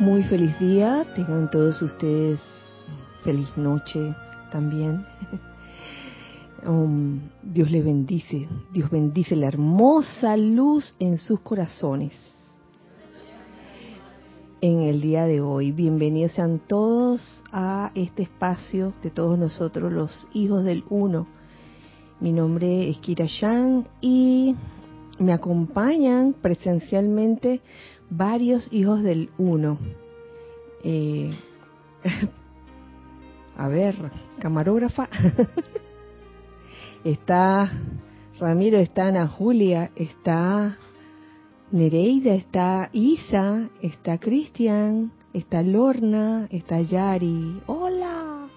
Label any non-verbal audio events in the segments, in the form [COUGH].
Muy feliz día, tengan todos ustedes feliz noche también. [LAUGHS] Um, Dios les bendice, Dios bendice la hermosa luz en sus corazones. En el día de hoy, bienvenidos sean todos a este espacio de todos nosotros, los hijos del uno. Mi nombre es Kira Yang y me acompañan presencialmente varios hijos del uno. Eh, [LAUGHS] a ver, camarógrafa. [LAUGHS] está Ramiro, está Ana Julia, está Nereida, está Isa, está Cristian, está Lorna, está Yari. Hola.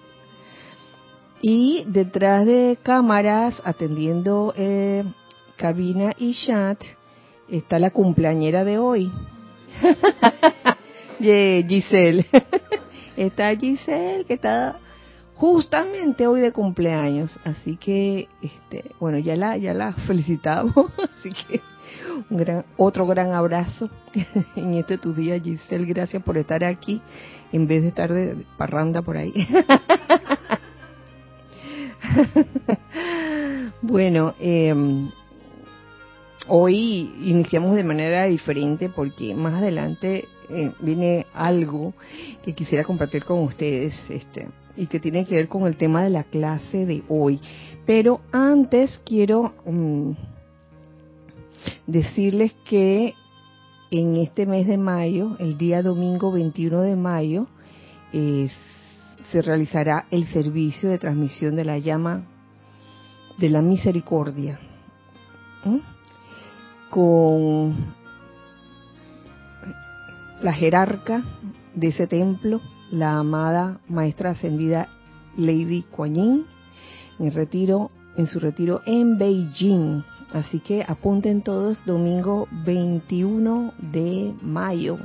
Y detrás de cámaras, atendiendo eh, cabina y chat, está la cumpleañera de hoy. [LAUGHS] Giselle. [LAUGHS] está Giselle, que está justamente hoy de cumpleaños. Así que, este, bueno, ya la, ya la felicitamos. [LAUGHS] Así que un gran, otro gran abrazo en este tu día, Giselle. Gracias por estar aquí en vez de estar de parranda por ahí. bueno, eh, hoy iniciamos de manera diferente porque más adelante eh, viene algo que quisiera compartir con ustedes este y que tiene que ver con el tema de la clase de hoy. Pero antes quiero mm, decirles que en este mes de mayo, el día domingo 21 de mayo, se realizará el servicio de transmisión de la llama de la misericordia con la jerarca de ese templo, la amada maestra ascendida Lady Kuan Yin, en retiro, en su retiro en Beijing. Así que apunten todos domingo 21 de mayo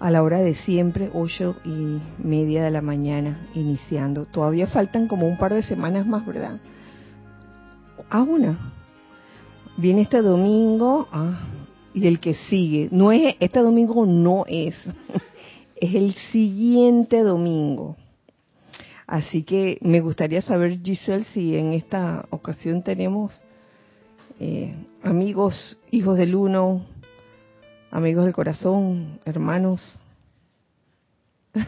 a la hora de siempre, ocho y media de la mañana, iniciando. Todavía faltan como un par de semanas más, ¿verdad? A una, viene este domingo ah, y el que sigue. No es este domingo no es, [LAUGHS] es el siguiente domingo. Así que me gustaría saber, Giselle, si en esta ocasión tenemos eh, amigos, hijos del uno, amigos del corazón, hermanos. [LAUGHS]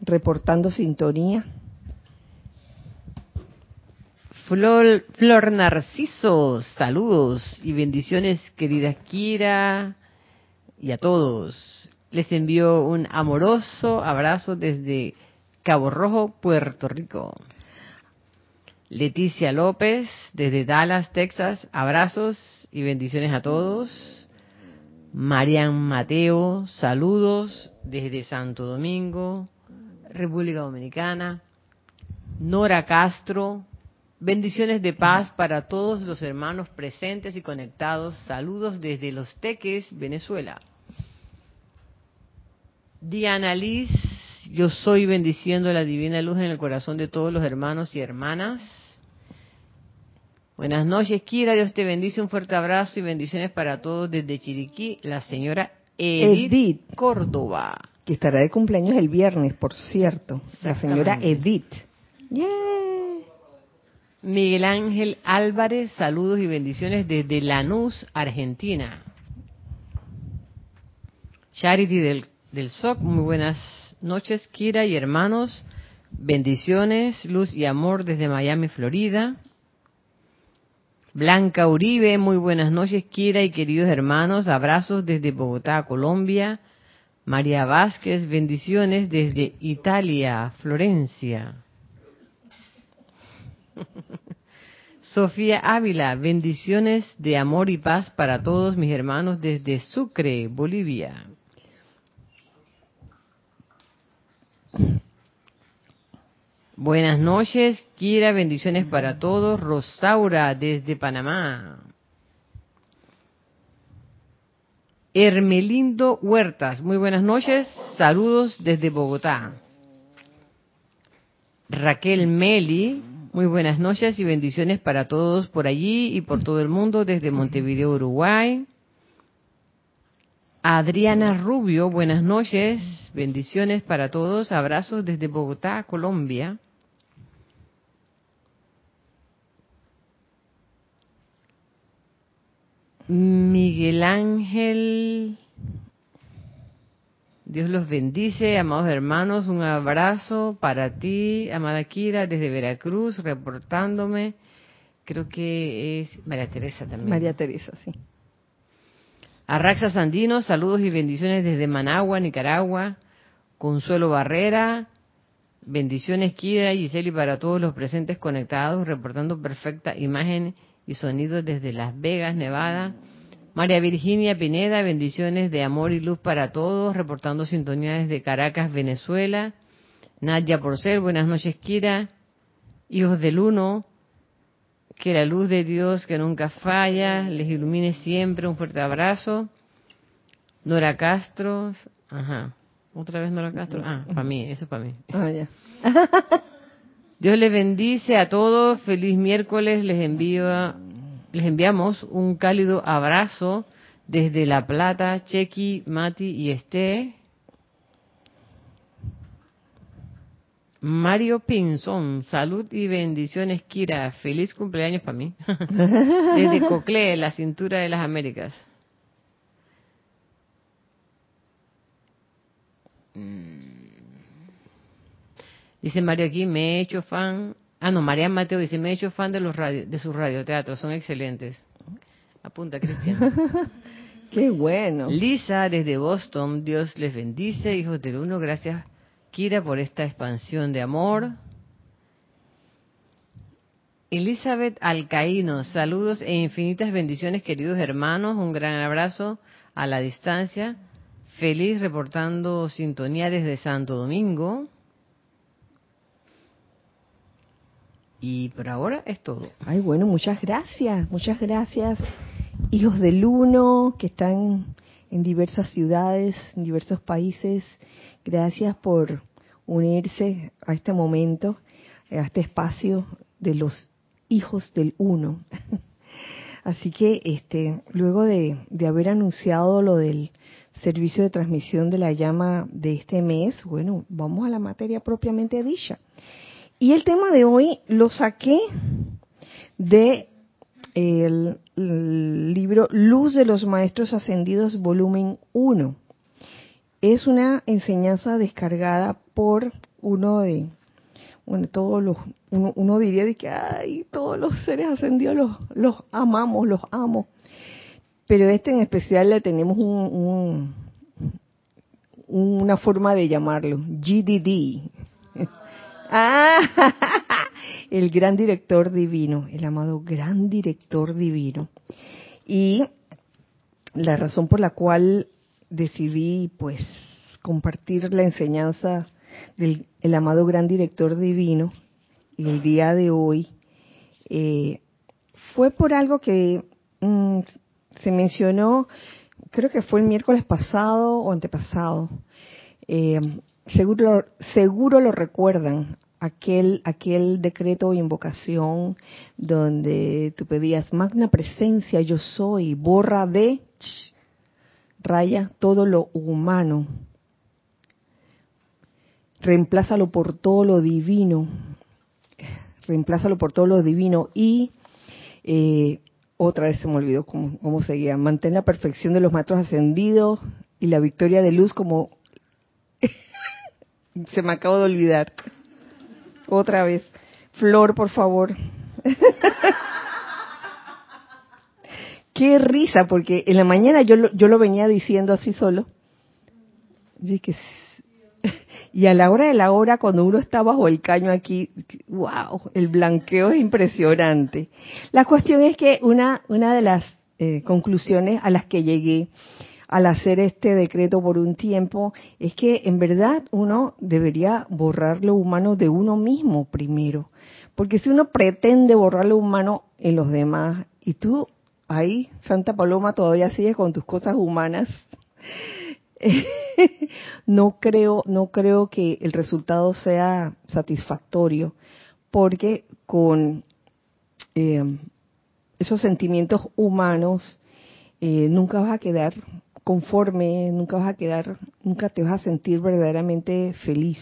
Reportando sintonía. Flor, Flor Narciso, saludos y bendiciones, querida Kira, y a todos. Les envío un amoroso abrazo desde Cabo Rojo, Puerto Rico. Leticia López, desde Dallas, Texas, abrazos y bendiciones a todos. Marian Mateo, saludos desde Santo Domingo, República Dominicana. Nora Castro, Bendiciones de paz para todos los hermanos presentes y conectados. Saludos desde Los Teques, Venezuela. Diana Liz, yo soy bendiciendo la divina luz en el corazón de todos los hermanos y hermanas. Buenas noches, Kira. Dios te bendice. Un fuerte abrazo y bendiciones para todos desde Chiriquí, la señora Edith, Córdoba. Que estará de cumpleaños el viernes, por cierto. La señora Edith. Miguel Ángel Álvarez, saludos y bendiciones desde Lanús, Argentina. Charity del, del SOC, muy buenas noches, Kira y hermanos. Bendiciones, luz y amor desde Miami, Florida. Blanca Uribe, muy buenas noches, Kira y queridos hermanos. Abrazos desde Bogotá, Colombia. María Vázquez, bendiciones desde Italia, Florencia. [LAUGHS] Sofía Ávila, bendiciones de amor y paz para todos mis hermanos desde Sucre, Bolivia. Buenas noches, Kira, bendiciones para todos. Rosaura desde Panamá. Hermelindo Huertas, muy buenas noches, saludos desde Bogotá. Raquel Meli, Muy buenas noches y bendiciones para todos por allí y por todo el mundo desde Montevideo, Uruguay. Adriana Rubio, buenas noches, bendiciones para todos, abrazos desde Bogotá, Colombia. Miguel Ángel, Dios los bendice, amados hermanos, un abrazo para ti, amada Kira, desde Veracruz, reportándome. Creo que es María Teresa también. María Teresa, sí. Arraxa Sandino, saludos y bendiciones desde Managua, Nicaragua. Consuelo Barrera, bendiciones Kira y Giseli para todos los presentes conectados, reportando perfecta imagen y sonido desde Las Vegas, Nevada. María Virginia Pineda, bendiciones de amor y luz para todos, reportando sintonía desde Caracas, Venezuela. Nadia Porcel, buenas noches Kira. Hijos del Uno, que la luz de Dios que nunca falla les ilumine siempre. Un fuerte abrazo. Nora Castro, ajá. Otra vez Nora Castro. Ah, para mí, eso es para mí. Ah. Dios les bendice a todos. Feliz miércoles. Les envío, les enviamos un cálido abrazo desde La Plata, Chequi, Mati y Esté. Mario Pinzón, salud y bendiciones, Kira. Feliz cumpleaños para mí. [LAUGHS] Desde Cocle, la cintura de las Américas. Dice Mario aquí, me he hecho fan. Ah, no, María Mateo dice, me he hecho fan de los radio, de sus radioteatros, son excelentes. Apunta, Cristian. [LAUGHS] Qué bueno. Lisa, desde Boston, Dios les bendice, hijos del uno, gracias, Kira, por esta expansión de amor. Elizabeth Alcaíno, saludos e infinitas bendiciones, queridos hermanos, un gran abrazo a la distancia. Feliz reportando sintonía desde Santo Domingo. Y por ahora es todo. Ay, bueno, muchas gracias, muchas gracias, hijos del uno que están en diversas ciudades, en diversos países. Gracias por unirse a este momento, a este espacio de los hijos del uno. [LAUGHS] Así que, este, luego de, de haber anunciado lo del servicio de transmisión de la llama de este mes, bueno, vamos a la materia propiamente dicha. Y el tema de hoy lo saqué de el, libro Luz de los Maestros Ascendidos, volumen 1. Es una enseñanza descargada por uno de, todos los, uno, uno diría de que, ay, todos los seres ascendidos los, los amamos, los amo. Pero este en especial le tenemos un, un, una forma de llamarlo, GDD. Ah, [LAUGHS] el gran director divino, el amado gran director divino. Y la razón por la cual decidí, pues, compartir la enseñanza del el amado gran director divino el día de hoy eh, fue por algo que mm, se mencionó, creo que fue el miércoles pasado o antepasado. Eh, seguro, seguro lo recuerdan, aquel, aquel decreto o invocación donde tú pedías, magna presencia, yo soy, borra de, raya todo lo humano, reemplázalo por todo lo divino, reemplázalo por todo lo divino y eh, otra vez se me olvidó cómo, cómo seguía, mantén la perfección de los maestros ascendidos y la victoria de luz como [LAUGHS] se me acabo de olvidar. Otra vez. Flor, por favor. [LAUGHS] Qué risa, porque en la mañana yo lo, yo lo venía diciendo así solo. Y, que, [LAUGHS] y a la hora de la hora, cuando uno está bajo el caño aquí, wow, el blanqueo es impresionante. La cuestión es que una, una de las eh, conclusiones a las que llegué al hacer este decreto por un tiempo es que en verdad uno debería borrar lo humano de uno mismo primero. Porque si uno pretende borrar lo humano en los demás y tú ahí, Santa Paloma, todavía sigues con tus cosas humanas, [LAUGHS] no creo, no creo que el resultado sea satisfactorio porque con eh, esos sentimientos humanos eh, nunca vas a quedar conforme, nunca vas a quedar, nunca te vas a sentir verdaderamente feliz.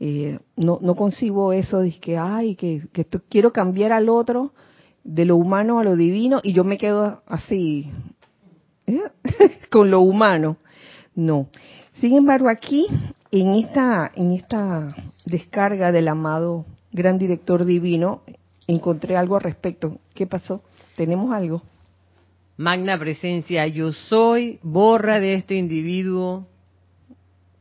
Eh, no, no concibo eso de que, ay, que, que quiero cambiar al otro de lo humano a lo divino y yo me quedo así, ¿eh? [LAUGHS] con lo humano. No. Sin embargo, aquí, en esta, en esta descarga del amado gran director divino, encontré algo al respecto. ¿Qué pasó? ¿Tenemos algo? Magna presencia, yo soy, borra de este individuo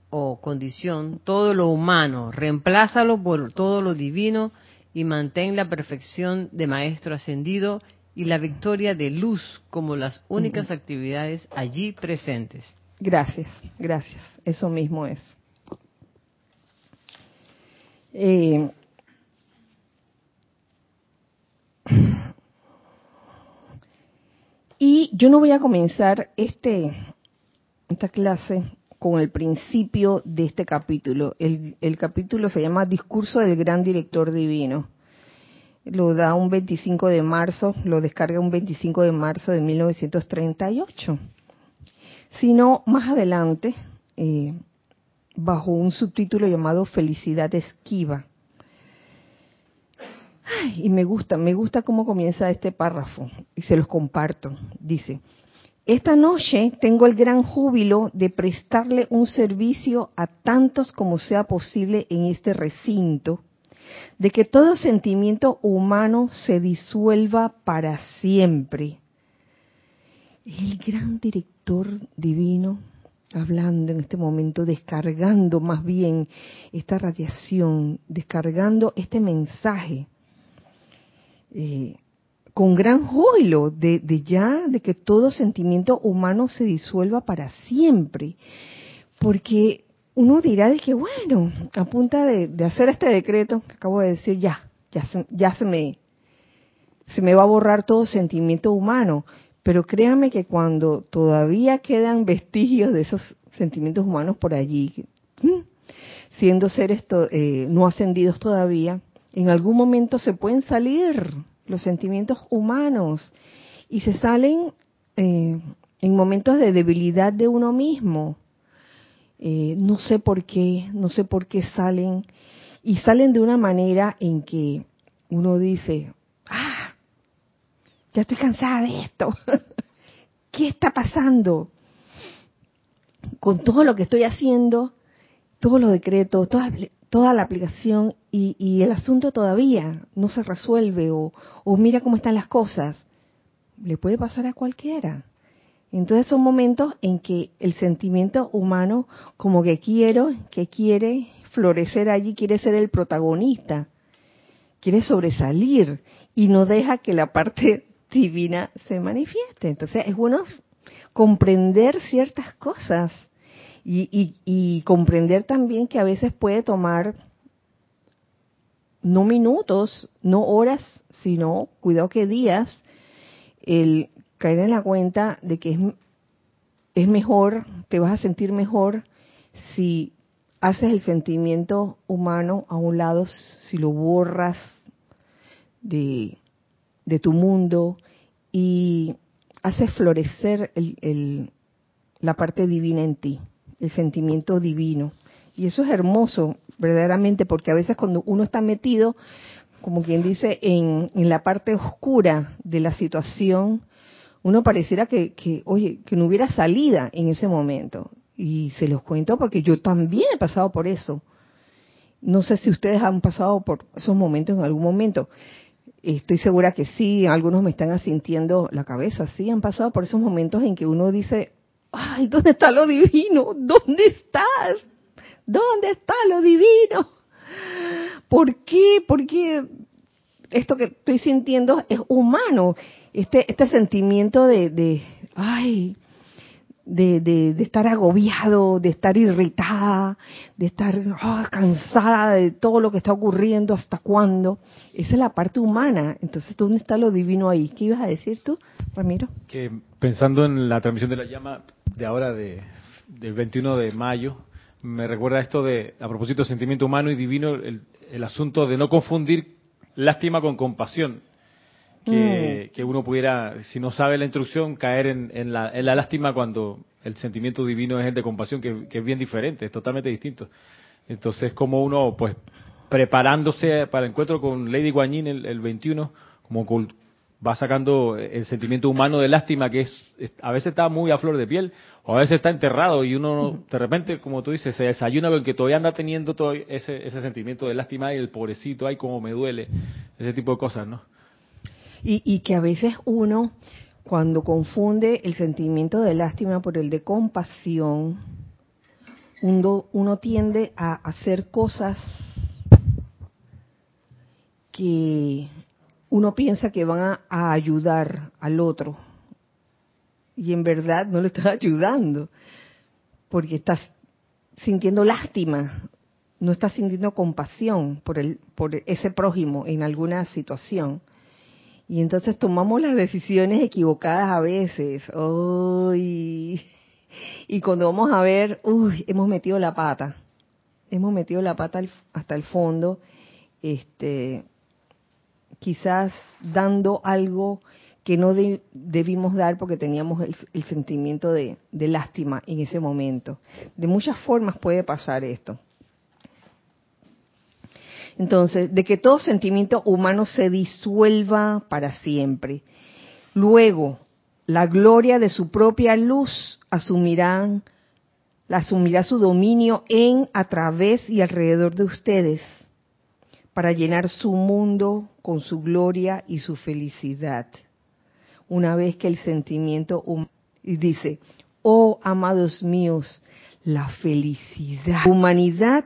o condición todo lo humano, reemplázalo por todo lo divino y mantén la perfección de maestro ascendido y la victoria de luz como las únicas actividades allí presentes. Gracias, gracias. Eso mismo es. Eh, y yo no voy a comenzar este esta clase con el principio de este capítulo. El, el, capítulo se llama Discurso del Gran Director Divino. Lo da un 25 de marzo, lo descarga un 25 de marzo de 1938 sino más adelante, eh, bajo un subtítulo llamado Felicidad Esquiva. Y me gusta, me gusta cómo comienza este párrafo, y se los comparto. Dice, esta noche tengo el gran júbilo de prestarle un servicio a tantos como sea posible en este recinto, de que todo sentimiento humano se disuelva para siempre. El gran director divino hablando en este momento, descargando más bien esta radiación, descargando este mensaje eh, con gran júbilo de, ya de que todo sentimiento humano se disuelva para siempre. Porque uno dirá de que, bueno, a punta de, hacer este decreto que acabo de decir, ya, ya ya se me, se me va a borrar todo sentimiento humano. Pero créame que cuando todavía quedan vestigios de esos sentimientos humanos por allí, siendo seres eh, no ascendidos todavía, en algún momento se pueden salir los sentimientos humanos y se salen eh, en momentos de debilidad de uno mismo. Eh, no sé por qué, no sé por qué salen y salen de una manera en que uno dice, ah, ya estoy cansada de esto. [LAUGHS] ¿Qué está pasando? Con todo lo que estoy haciendo, todos los decretos, toda, toda la aplicación y, el asunto todavía no se resuelve o, o mira cómo están las cosas. Le puede pasar a cualquiera. Entonces son momentos en que el sentimiento humano como que quiero, que quiere florecer allí, quiere ser el protagonista, quiere sobresalir y no deja que la parte [LAUGHS] divina se manifieste. Entonces es bueno comprender ciertas cosas y, comprender también que a veces puede tomar no minutos, no horas, sino, cuidado que días, el caer en la cuenta de que es, mejor, te vas a sentir mejor si haces el sentimiento humano a un lado, si lo borras de, de tu mundo y haces florecer la parte divina en ti, el sentimiento divino. Y eso es hermoso, verdaderamente, porque a veces cuando uno está metido, como quien dice, en, la parte oscura de la situación, uno pareciera que, que, oye, que no hubiera salida en ese momento. Y se los cuento porque yo también he pasado por eso. No sé si ustedes han pasado por esos momentos en algún momento. Estoy segura que sí, algunos me están asintiendo la cabeza, sí, han pasado por esos momentos en que uno dice, ay, ¿dónde está lo divino? ¿Dónde estás? ¿Dónde está lo divino? ¿Por qué? ¿Por qué esto que estoy sintiendo es humano? Este, este sentimiento de, de ay, de, de, estar agobiado, de estar irritada, de estar ah, cansada de todo lo que está ocurriendo, hasta cuándo. Esa es la parte humana. Entonces, ¿dónde está lo divino ahí? ¿Qué ibas a decir tú, Ramiro? Que pensando en la transmisión de la llama de ahora, de, del 21 de mayo, me recuerda esto de, a propósito de sentimiento humano y divino, el, el asunto de no confundir lástima con compasión. Que, que uno pudiera, si no sabe la instrucción, caer en, en, la, en la lástima cuando el sentimiento divino es el de compasión, que, que es bien diferente, es totalmente distinto. Entonces, como uno, pues, preparándose para el encuentro con Lady Guan Yin el, el 21, como va sacando el sentimiento humano de lástima que es, es- a veces está muy a flor de piel o a veces está enterrado y uno de repente como tú dices se desayuna con que todavía anda teniendo todo ese, ese sentimiento de lástima y el pobrecito ay como me duele ese tipo de cosas no Y, y que a veces uno, cuando confunde el sentimiento de lástima por el de compasión, uno, uno tiende a hacer cosas que uno piensa que van a, ayudar al otro. Y en verdad no le estás [LAUGHS] ayudando, porque estás sintiendo lástima, no estás sintiendo compasión por, el, por ese prójimo en alguna situación. Y entonces tomamos las decisiones equivocadas a veces. Uy. [LAUGHS] Y cuando vamos a ver, uy, hemos metido la pata. Hemos metido la pata hasta el fondo. Este, quizás dando algo que no de- debimos dar porque teníamos el, el sentimiento de, de lástima en ese momento. De muchas formas puede pasar esto. Entonces, de que todo sentimiento humano se disuelva para siempre. Luego, la gloria de su propia luz asumirán, asumirá su dominio en, a través y alrededor de ustedes para llenar su mundo con su gloria y su felicidad. Una vez que el sentimiento y dice, oh amados míos, la felicidad. La humanidad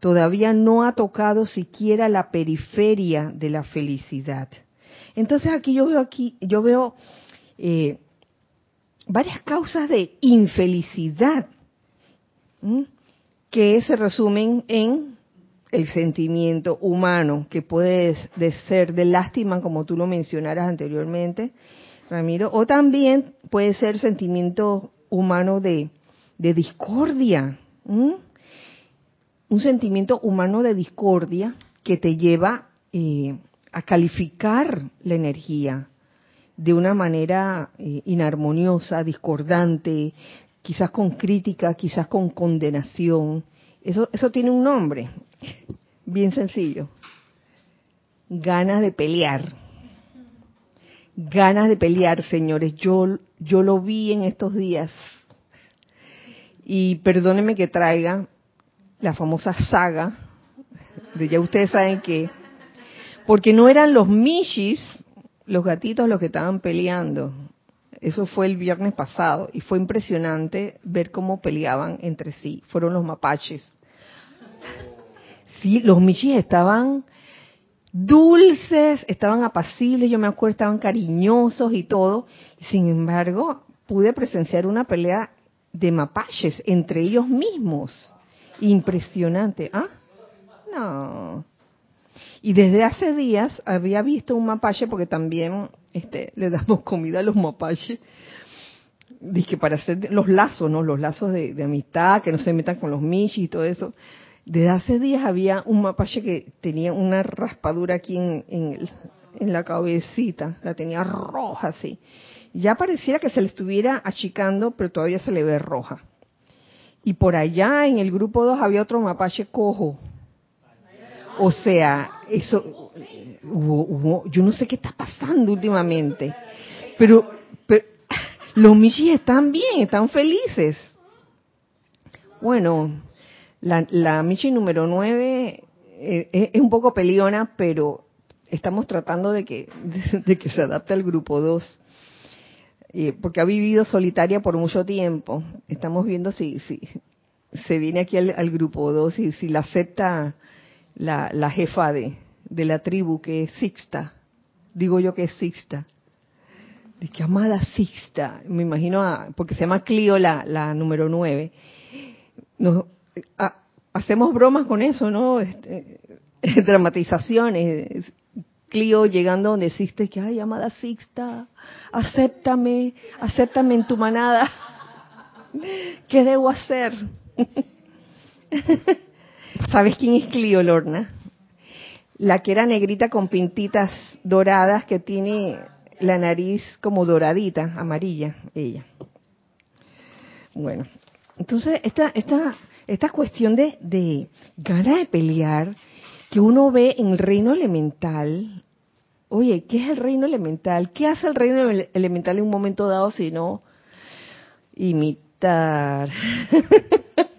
todavía no ha tocado siquiera la periferia de la felicidad. Entonces aquí yo veo aquí, yo veo eh, varias causas de infelicidad que se resumen en el sentimiento humano, que puede de ser de lástima, como tú lo mencionaras anteriormente, Ramiro, o también puede ser sentimiento humano de, discordia. Un sentimiento humano de discordia que te lleva eh, a calificar la energía de una manera eh, inarmoniosa, discordante, quizás con crítica, quizás con condenación. Eso, eso tiene un nombre, bien sencillo. Ganas de pelear. Ganas de pelear, señores. Yo, yo lo vi en estos días. Y perdónenme que traiga la famosa saga, de ya ustedes saben que, porque no eran los Mishis, los gatitos los que estaban peleando. Eso fue el viernes pasado y fue impresionante ver cómo peleaban entre sí. Fueron los mapaches. Sí, los Mishis estaban dulces, estaban apacibles, yo me acuerdo, estaban cariñosos y todo. Sin embargo, pude presenciar una pelea de mapaches entre ellos mismos. Impresionante. ¿Ah? No. Y desde hace días había visto un mapache, porque también este, le damos comida a los mapaches, Dice para hacer los lazos, ¿no? Los lazos de amistad, que no se metan con los michis y todo eso. Desde hace días había un mapache que tenía una raspadura aquí en, en, el- en la cabecita, la tenía roja así. Ya pareciera que se le estuviera achicando, pero todavía se le ve roja. Y por allá en el grupo 2 había otro mapache cojo. O sea, eso, yo no sé qué está pasando últimamente, pero, pero [LAUGHS] los michis están bien, están felices. Bueno, la, la michi número 9 eh, es, un poco peleona, pero estamos tratando de que, [LAUGHS] de, que se adapte al grupo 2. Eh, porque ha vivido solitaria por mucho tiempo. Estamos viendo si, si se viene aquí al, grupo 2 y si la acepta la, la jefa de, de la tribu, que es Sixta. Digo yo que es Sixta. De que amada Sixta. Me imagino, a- porque se llama Clio la, la número 9. Nos, a- hacemos bromas con eso, ¿no? Este, [LAUGHS] dramatizaciones. Clio llegando donde existe, que, ay, amada Sixta, acéptame, acéptame en tu manada. [LAUGHS] ¿Qué debo hacer? [LAUGHS] ¿Sabes quién es Clio, Lorna? la que era negrita con pintitas doradas, que tiene la nariz como doradita, amarilla, ella. Bueno, entonces esta, esta, esta cuestión de, de ganas de pelear que uno ve en el reino elemental, oye, ¿qué es el reino elemental? ¿Qué hace el reino elemental en un momento dado si no imitar? [LAUGHS]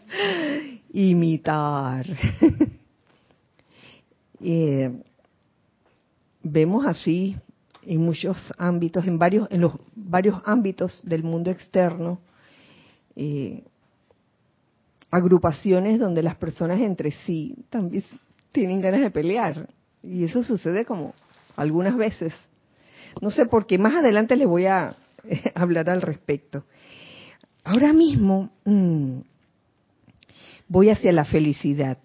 imitar. [LAUGHS] Eh, vemos así en muchos ámbitos, en varios, en los varios ámbitos del mundo externo, eh, agrupaciones donde las personas entre sí también tienen ganas de pelear. Y eso sucede como algunas veces. No sé por qué, más adelante les voy a [LAUGHS] hablar al respecto. Ahora mismo mm, voy hacia la felicidad.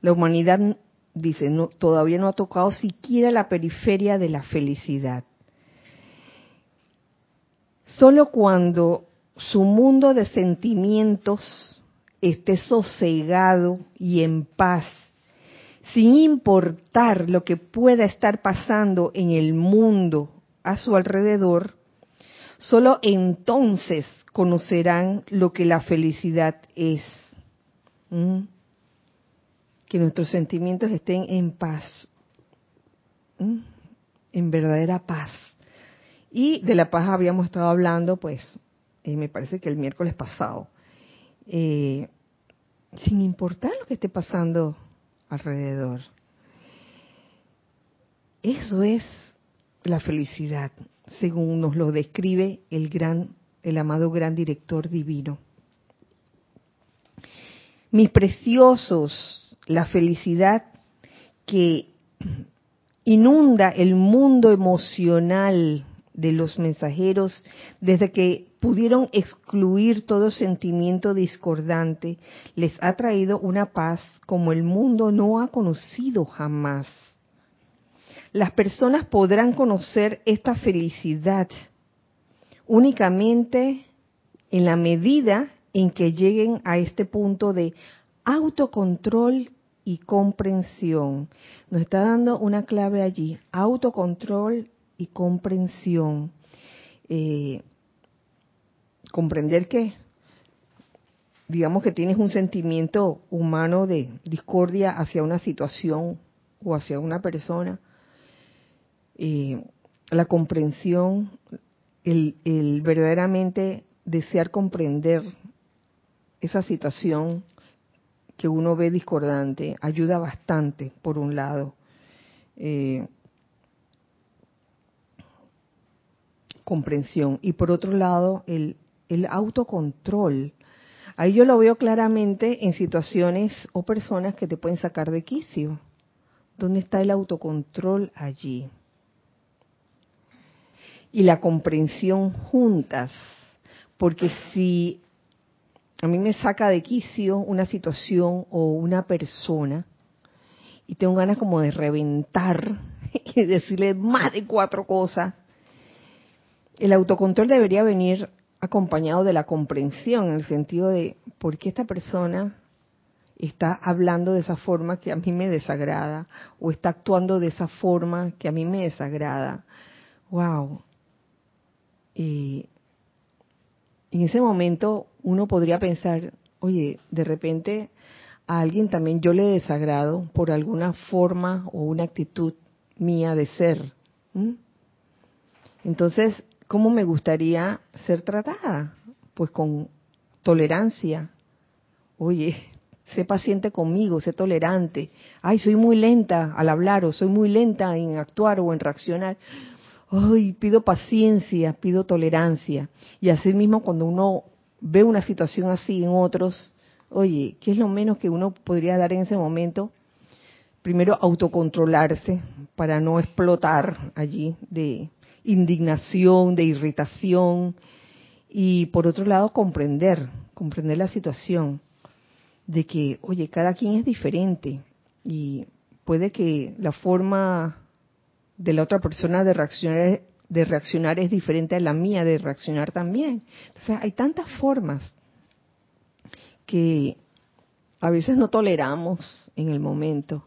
La humanidad, dice, todavía no ha tocado siquiera la periferia de la felicidad. Solo cuando su mundo de sentimientos esté sosegado y en paz, sin importar lo que pueda estar pasando en el mundo a su alrededor, solo entonces conocerán lo que la felicidad es. ¿Mm? Que nuestros sentimientos estén en paz, ¿Mm? en verdadera paz. Y de la paz habíamos estado hablando, pues, eh, me parece que el miércoles pasado, eh, sin importar lo que esté pasando alrededor. Eso es la felicidad, según nos lo describe el gran, el amado gran director divino. Mis preciosos, la felicidad que inunda el mundo emocional de los mensajeros desde que pudieron excluir todo sentimiento discordante, les ha traído una paz como el mundo no ha conocido jamás. Las personas podrán conocer esta felicidad únicamente en la medida en que lleguen a este punto de autocontrol y comprensión. Nos está dando una clave allí, autocontrol y comprensión. Eh, comprender que, digamos que tienes un sentimiento humano de discordia hacia una situación o hacia una persona, eh, la comprensión, el, el verdaderamente desear comprender esa situación que uno ve discordante ayuda bastante, por un lado. Eh, comprensión. Y por otro lado, el, el autocontrol. Ahí yo lo veo claramente en situaciones o personas que te pueden sacar de quicio. ¿Dónde está el autocontrol allí? Y la comprensión juntas. Porque si a mí me saca de quicio una situación o una persona y tengo ganas como de reventar [LAUGHS] y decirle más de cuatro cosas, el autocontrol debería venir acompañado de la comprensión, en el sentido de por qué esta persona está hablando de esa forma que a mí me desagrada o está actuando de esa forma que a mí me desagrada. Wow. Y en ese momento uno podría pensar, oye, de repente a alguien también yo le desagrado por alguna forma o una actitud mía de ser. Entonces, ¿cómo me gustaría ser tratada? Pues con tolerancia. Oye, [LAUGHS] sé paciente conmigo, sé tolerante. Ay, soy muy lenta al hablar o soy muy lenta en actuar o en reaccionar. Ay, pido paciencia, pido tolerancia. Y así mismo cuando uno ve una situación así en otros, oye, ¿qué es lo menos que uno podría dar en ese momento? Primero, autocontrolarse para no explotar allí de, indignación, de irritación y por otro lado comprender, comprender la situación de que, oye, cada quien es diferente y puede que la forma de la otra persona de reaccionar de reaccionar es diferente a la mía de reaccionar también. Entonces, hay tantas formas que a veces no toleramos en el momento,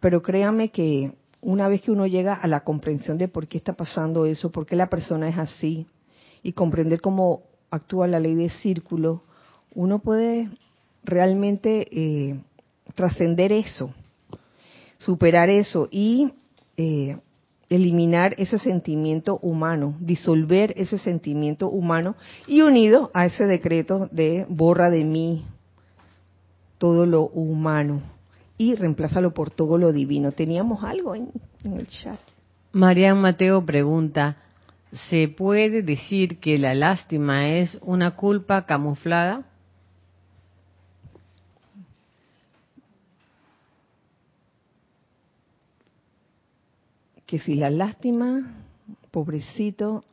pero créame que una vez que uno llega a la comprensión de por qué está pasando eso, por qué la persona es así, y comprender cómo actúa la ley de círculo, uno puede realmente eh, trascender eso, superar eso y eh, eliminar ese sentimiento humano, disolver ese sentimiento humano y unido a ese decreto de borra de mí todo lo humano y reemplázalo por todo lo divino. Teníamos algo en, el chat. Marian Mateo pregunta, ¿se puede decir que la lástima es una culpa camuflada? que si la lástima, pobrecito,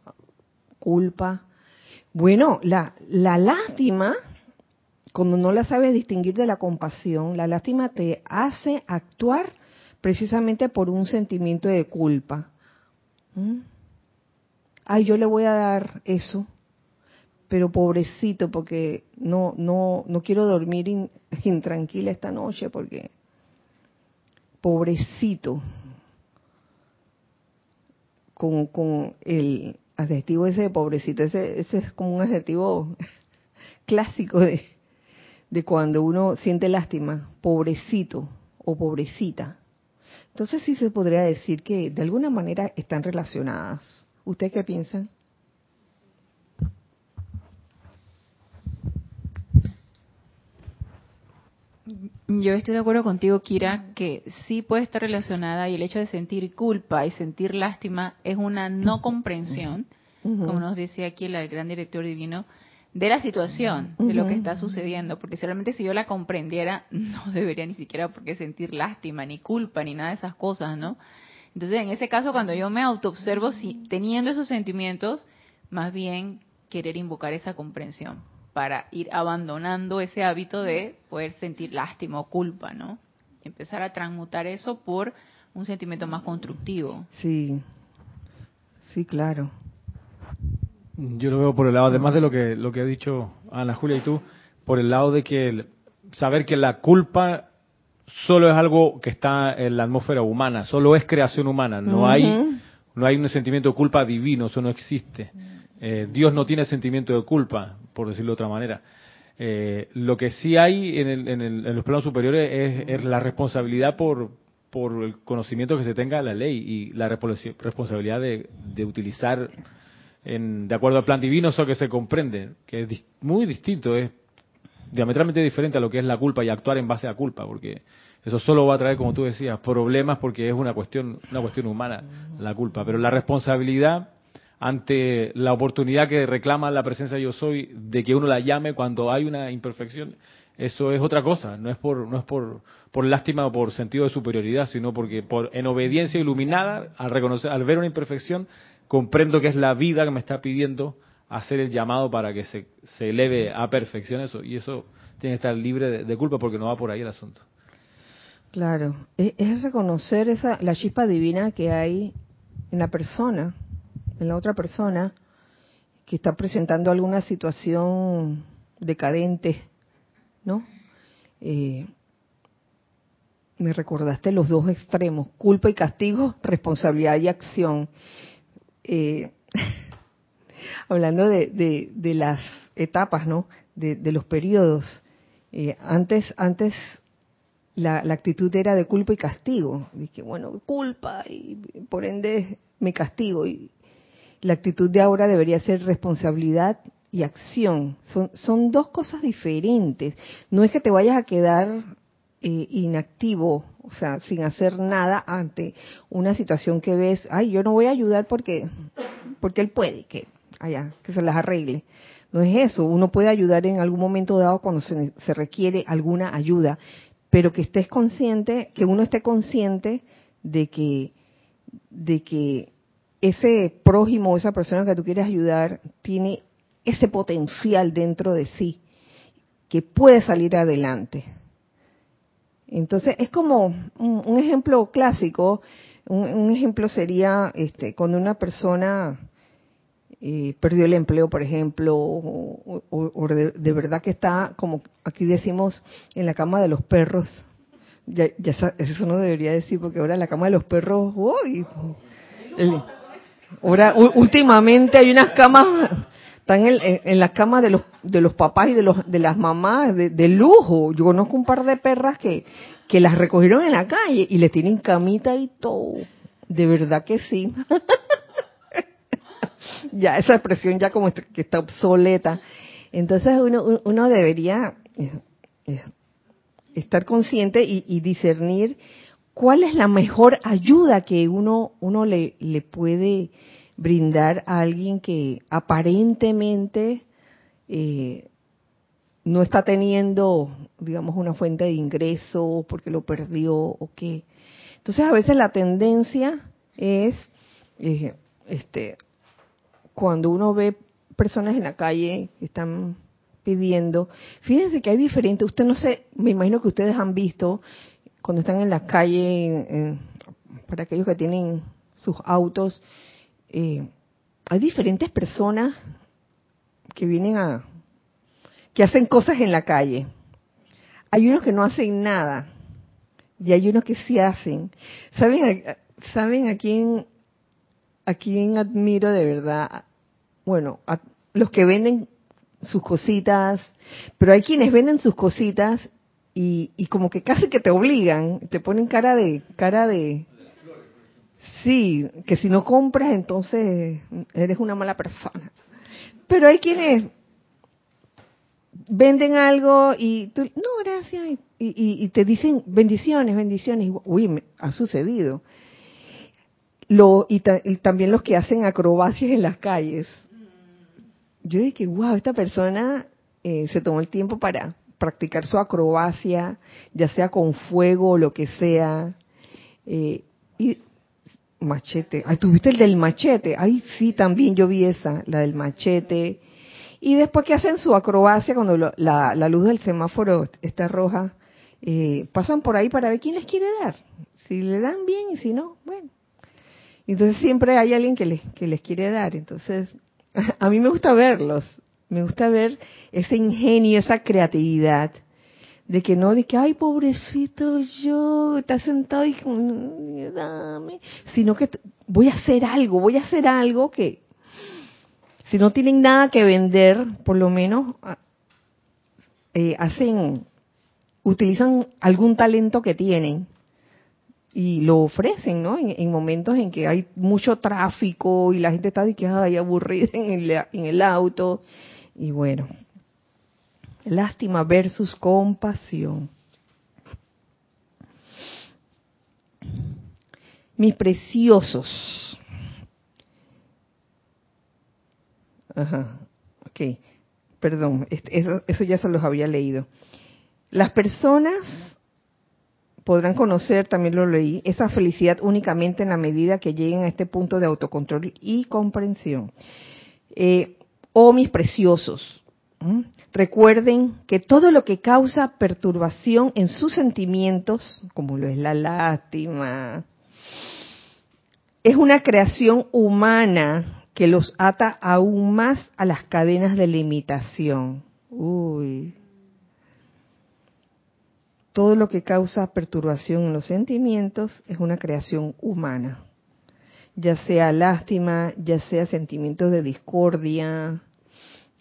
culpa. Bueno, la, la lástima, cuando no la sabes distinguir de la compasión, la lástima te hace actuar precisamente por un sentimiento de culpa. ¿Mm? Ay, yo le voy a dar eso, pero pobrecito, porque no, no, no quiero dormir [LAUGHS] intranquila esta noche, porque pobrecito, con, el adjetivo ese de pobrecito, ese, ese es como un adjetivo [LAUGHS] clásico de, de cuando uno siente lástima, pobrecito o pobrecita. Entonces sí se podría decir que de alguna manera están relacionadas. ¿Usted qué piensan? Yo estoy de acuerdo contigo, Kira, que sí puede estar relacionada y el hecho de sentir culpa y sentir lástima es una no comprensión, como nos decía aquí el gran director divino, de la situación, de lo que está sucediendo, porque realmente si yo la comprendiera, [LAUGHS] no debería ni siquiera por qué sentir lástima, ni culpa, ni nada de esas cosas, ¿no? Entonces, en ese caso, cuando yo me autoobservo si, teniendo esos sentimientos, más bien querer invocar esa comprensión para ir abandonando ese hábito de poder sentir lástima o culpa, ¿no? Empezar a transmutar eso por un sentimiento más constructivo. Sí, sí, claro. Yo lo veo por el lado, además de lo que lo que ha dicho Ana Julia y tú, por el lado de que saber que la culpa solo es algo que está en la atmósfera humana, solo es creación humana, no hay no hay un sentimiento de culpa divino, eso no existe. Eh, Dios no tiene sentimiento de culpa, por decirlo de otra manera. Eh, lo que sí hay en, los planos superiores es, la responsabilidad por, por el conocimiento que se tenga de la ley y la responsabilidad de, utilizar en, de acuerdo al plan divino eso que se comprende, que es muy distinto, es diametralmente diferente a lo que es la culpa y actuar en base a culpa, porque eso solo va a traer, como tú decías, problemas porque es una cuestión, una cuestión humana la culpa, pero la responsabilidad ante la oportunidad que reclama la presencia yo soy de que uno la llame cuando hay una imperfección, eso es otra cosa, no es por no es por, por lástima o por sentido de superioridad, sino porque por en obediencia iluminada al reconocer al ver una imperfección comprendo que es la vida que me está pidiendo hacer el llamado para que se, se eleve a perfección eso y eso tiene que estar libre de, culpa porque no va por ahí el asunto. Claro, es, es reconocer esa la chispa divina que hay en la persona en la otra persona que está presentando alguna situación decadente, ¿no? Eh, me recordaste los dos extremos, culpa y castigo, responsabilidad y acción. Eh, [LAUGHS] hablando de, las etapas, ¿no? De, los periodos. Eh, antes, antes la, la, actitud era de culpa y castigo. Dije, bueno, culpa y por ende me castigo. Y, la actitud de ahora debería ser responsabilidad y acción. Son, son dos cosas diferentes. No es que te vayas a quedar eh, inactivo, o sea, sin hacer nada ante una situación que ves, ay, yo no voy a ayudar porque, porque él puede, que, allá, que se las arregle. No es eso, uno puede ayudar en algún momento dado cuando se, se requiere alguna ayuda, pero que estés consciente, que uno esté consciente de que, de que ese prójimo, esa persona que tú quieres ayudar, tiene ese potencial dentro de sí que puede salir adelante. Entonces, es como un, ejemplo clásico, un, ejemplo sería este, cuando una persona eh, perdió el empleo, por ejemplo, o, de, verdad que está, como aquí decimos, en la cama de los perros, Ya, ya eso no debería decir, porque ahora la cama de los perros, uy, el- ahora últimamente hay unas camas, están en, en- en las camas de los de los papás y de los de las mamás de, lujo. Yo conozco un par de perras que que las recogieron en la calle y les tienen camita y todo. De verdad que sí. [LAUGHS] ya esa expresión ya como que está obsoleta. Entonces uno uno debería eh, eh, estar consciente y, y discernir cuál es la mejor ayuda que uno uno le, le puede brindar a alguien que aparentemente eh, no está teniendo, digamos, una fuente de ingreso porque lo perdió o qué. Entonces a veces la tendencia es, eh, este, cuando uno ve personas en la calle que están pidiendo, fíjense que hay diferentes, usted no sé, me imagino que ustedes han visto cuando están en la calle, para aquellos que tienen sus autos, eh, hay diferentes personas que vienen a, que hacen cosas en la calle. Hay unos que no hacen nada y hay unos que sí hacen. ¿Saben a, ¿saben a quién, a quién admiro de verdad? Bueno, a los que venden sus cositas, pero hay quienes venden sus cositas y, y como que casi que te obligan, te ponen cara de, cara de, sí, que si no compras entonces eres una mala persona. Pero hay quienes venden algo y tú, no, gracias, y, y- te dicen bendiciones, bendiciones. Uy, me- ha sucedido. Lo, y también los que hacen acrobacias en las calles. Yo dije, wow, esta persona eh, se tomó el tiempo para practicar su acrobacia, ya sea con fuego o lo que sea. Eh, y machete, ay, tuviste el del machete, ay, sí, también yo vi esa, la del machete. Y después que hacen su acrobacia, cuando lo- la, luz del semáforo está roja, eh, pasan por ahí para ver quién les quiere dar. Si le dan bien y si no, bueno. Entonces siempre hay alguien que les, que les quiere dar. Entonces, [LAUGHS] a mí me gusta verlos. Me gusta ver ese ingenio, esa creatividad. De que no, de que, ay, pobrecito yo, está sentado y dame. Sino que voy a hacer algo, voy a hacer algo que, si no tienen nada que vender, por lo menos ah, eh, hacen, utilizan algún talento que tienen y lo ofrecen, ¿no? En, en momentos en que hay mucho tráfico y la gente está de que ay, aburrida en el auto y bueno, lástima versus compasión. Mis preciosos. Ajá, ok. Perdón, eso, eso ya se los había leído. Las personas podrán conocer, también lo leí, esa felicidad únicamente en la medida que lleguen a este punto de autocontrol y comprensión. Eh, oh mis preciosos, recuerden que todo lo que causa perturbación en sus sentimientos, como lo es la lástima, es una creación humana que los ata aún más a las cadenas de limitación. Uy. Todo lo que causa perturbación en los sentimientos es una creación humana. Ya sea lástima, ya sea sentimientos de discordia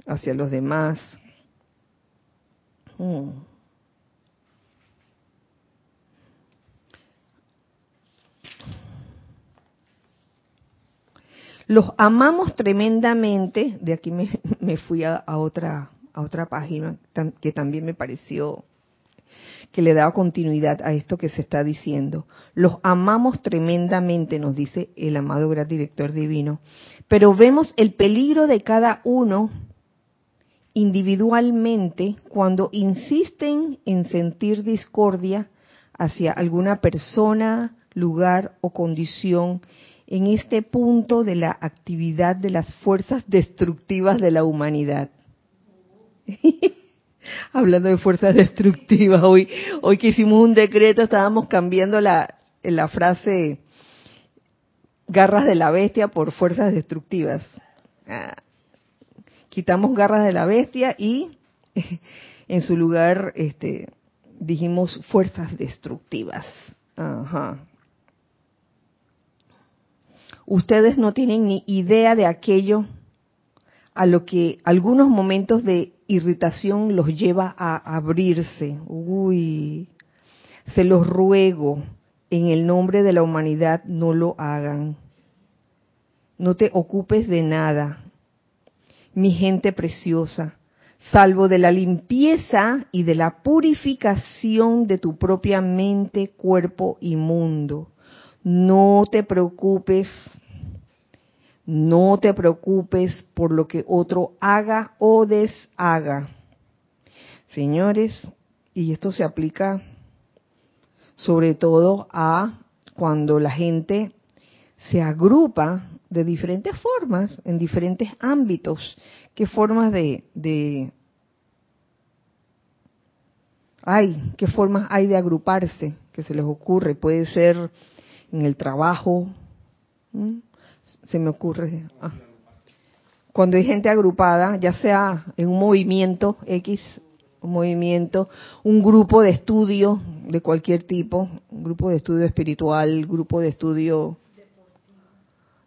hacia los demás. Mm. Los amamos tremendamente. De aquí me, [LAUGHS] me fui a, a otra a otra página que también me pareció que le daba continuidad a esto que se está diciendo. Los amamos tremendamente, nos dice el amado gran director divino, pero vemos el peligro de cada uno individualmente cuando insisten en sentir discordia hacia alguna persona, lugar o condición en este punto de la actividad de las fuerzas destructivas de la humanidad. [LAUGHS] Hablando de fuerzas destructivas, hoy, hoy que hicimos un decreto estábamos cambiando la, la frase garras de la bestia por fuerzas destructivas. Ah, quitamos garras de la bestia y [LAUGHS] en su lugar este, dijimos fuerzas destructivas. Ustedes no tienen ni idea de aquello a lo que algunos momentos de irritación los lleva a abrirse. Uy, se los ruego, en el nombre de la humanidad, no lo hagan. No te ocupes de nada, mi gente preciosa, salvo de la limpieza y de la purificación de tu propia mente, cuerpo y mundo. No te preocupes, no te preocupes por lo que otro haga o deshaga. Señores, y esto se aplica sobre todo a cuando la gente se agrupa de diferentes formas, en diferentes ámbitos. ¿Qué formas de, de hay? ¿Qué formas hay de agruparse que se les ocurre? Puede ser en el trabajo, se me ocurre. Ah. Cuando hay gente agrupada, ya sea en un movimiento X, un movimiento, un grupo de estudio de cualquier tipo, un grupo de estudio espiritual, grupo de estudio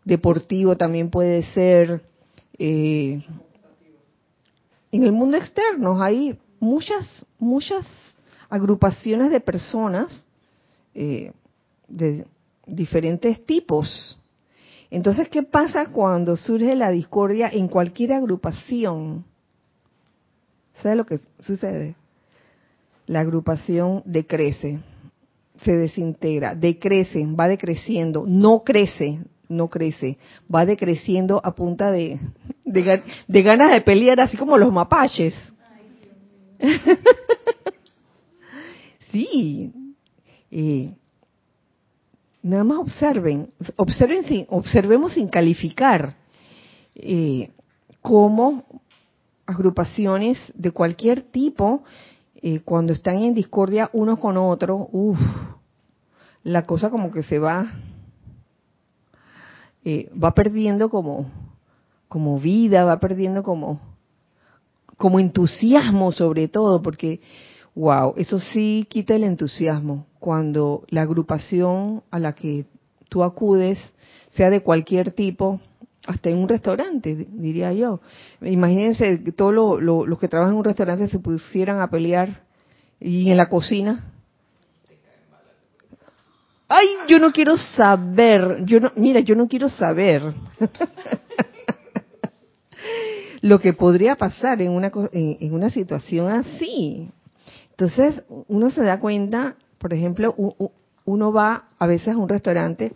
deportivo también puede ser. Eh, en el mundo externo hay muchas, muchas agrupaciones de personas eh, de diferentes tipos. Entonces, ¿qué pasa cuando surge la discordia en cualquier agrupación? ¿Sabe lo que sucede? La agrupación decrece, se desintegra, decrece, va decreciendo, no crece, no crece, va decreciendo a punta de, de, ganas de pelear, así como los mapaches. [LAUGHS] sí, eh, nada más observen, observen sin, observemos sin calificar eh, cómo agrupaciones de cualquier tipo, eh, cuando están en discordia uno con otro, uff, la cosa como que se va eh, va perdiendo como, como vida, va perdiendo como, como entusiasmo sobre todo, porque, wow, eso sí quita el entusiasmo cuando la agrupación a la que tú acudes, sea de cualquier tipo, hasta en un restaurante, diría yo. Imagínense todos los que trabajan en un restaurante se pusieran a pelear y en la cocina Ay, yo no quiero saber, yo no, mira, yo no quiero saber [LAUGHS] lo que podría pasar en una en, una situación así. Entonces, uno se da cuenta, por ejemplo, uno va a veces a un restaurante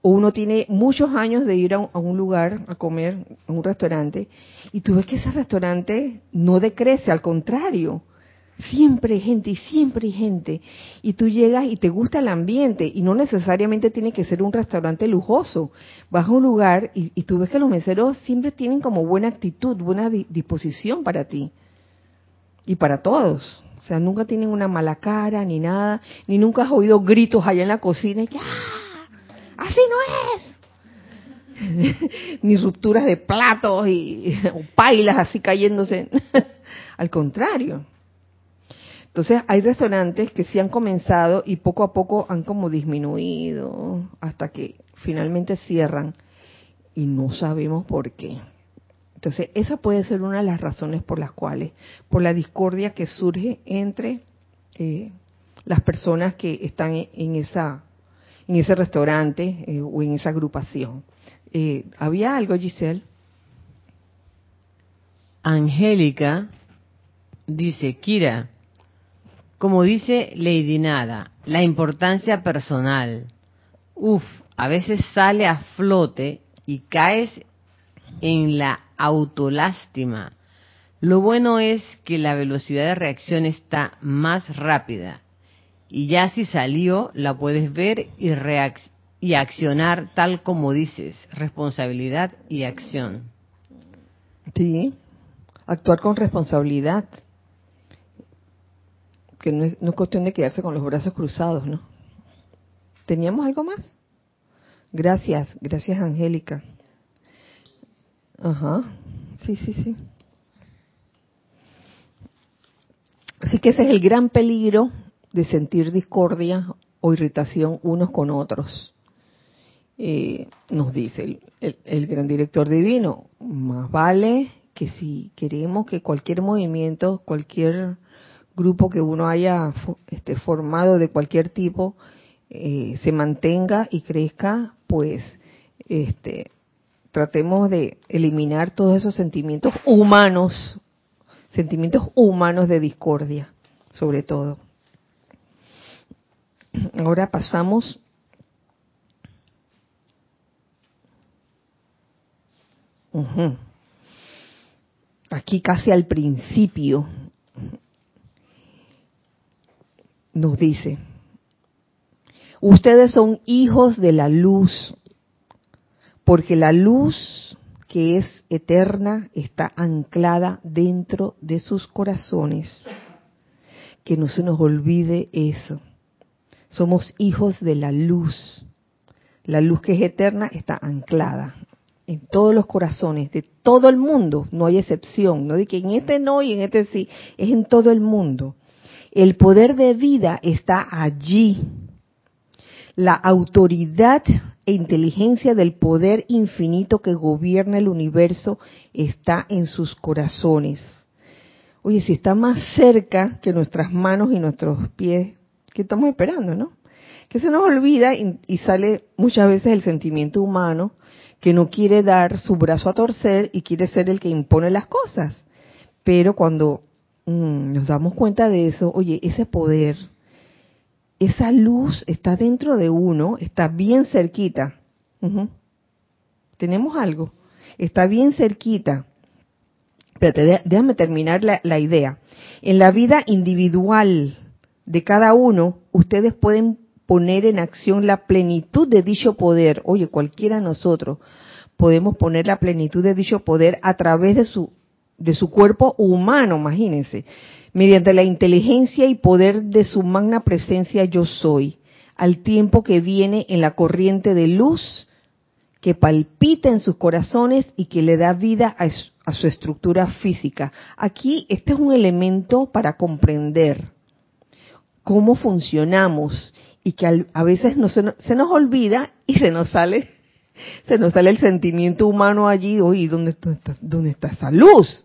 o uno tiene muchos años de ir a un, lugar a comer, a un restaurante, y tú ves que ese restaurante no decrece, al contrario, Siempre hay gente y siempre hay gente. Y tú llegas y te gusta el ambiente y no necesariamente tiene que ser un restaurante lujoso. Vas a un lugar y, tú ves que los meseros siempre tienen como buena actitud, buena disposición para ti. Y para todos. O sea, nunca tienen una mala cara ni nada. Ni nunca has oído gritos allá en la cocina y ¡ah! ¡Así no es! [LAUGHS] ni rupturas de platos y [LAUGHS] pailas así cayéndose. [LAUGHS] Al contrario. Entonces hay restaurantes que sí han comenzado y poco a poco han como disminuido hasta que finalmente cierran y no sabemos por qué. Entonces esa puede ser una de las razones por las cuales, por la discordia que surge entre eh, las personas que están en esa en ese restaurante eh, o en esa agrupación. Eh, ¿Había algo, Giselle? Angélica dice, Kira, como dice Lady Nada, la importancia personal. Uf, a veces sale a flote y caes en la autolástima. Lo bueno es que la velocidad de reacción está más rápida y ya si salió la puedes ver y, y accionar tal como dices, responsabilidad y acción. Sí, actuar con responsabilidad que no es, cuestión de quedarse con los brazos cruzados, ¿no? ¿Teníamos algo más? Gracias, gracias Angélica. Ajá, sí, sí, sí. Así que ese es el gran peligro de sentir discordia o irritación unos con otros. Eh, nos dice el, el, gran director divino, más vale que si queremos que cualquier movimiento, cualquier grupo que uno haya este, formado de cualquier tipo, eh, se mantenga y crezca, pues este, tratemos de eliminar todos esos sentimientos humanos, sentimientos humanos de discordia, sobre todo. Ahora pasamos aquí casi al principio nos dice, ustedes son hijos de la luz, porque la luz que es eterna está anclada dentro de sus corazones. Que no se nos olvide eso. Somos hijos de la luz. La luz que es eterna está anclada en todos los corazones de todo el mundo, no hay excepción, no de que en este no y en este sí, es en todo el mundo. El poder de vida está allí. La autoridad e inteligencia del poder infinito que gobierna el universo está en sus corazones. Oye, si está más cerca que nuestras manos y nuestros pies, ¿qué estamos esperando, no? Que se nos olvida y, sale muchas veces el sentimiento humano que no quiere dar su brazo a torcer y quiere ser el que impone las cosas. Pero cuando mm, nos damos cuenta de eso, oye, ese poder, esa luz está dentro de uno, está bien cerquita. Tenemos algo, está bien cerquita. Espérate, déjame terminar la, la idea. En la vida individual de cada uno, ustedes pueden poner en acción la plenitud de dicho poder. Oye, cualquiera de nosotros podemos poner la plenitud de dicho poder a través de su, de su cuerpo humano, imagínense mediante la inteligencia y poder de su magna presencia yo soy, al tiempo que viene en la corriente de luz que palpita en sus corazones y que le da vida a, su estructura física. Aquí este es un elemento para comprender cómo funcionamos y que a veces no se, se, nos olvida y se nos sale se nos sale el sentimiento humano allí, oye, ¿dónde está, dónde está esa luz?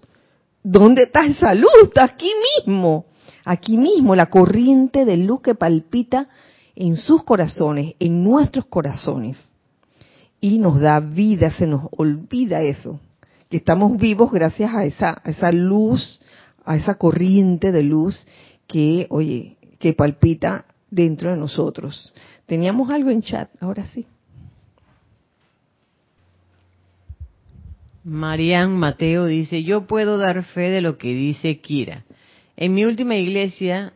¿Dónde está esa luz? Está aquí mismo. Aquí mismo, la corriente de luz que palpita en sus corazones, en nuestros corazones. Y nos da vida, se nos olvida eso. Que estamos vivos gracias a esa, a esa luz, a esa corriente de luz que, oye, que palpita dentro de nosotros. Teníamos algo en chat, ahora sí. Marian Mateo dice, yo puedo dar fe de lo que dice Kira. En mi última iglesia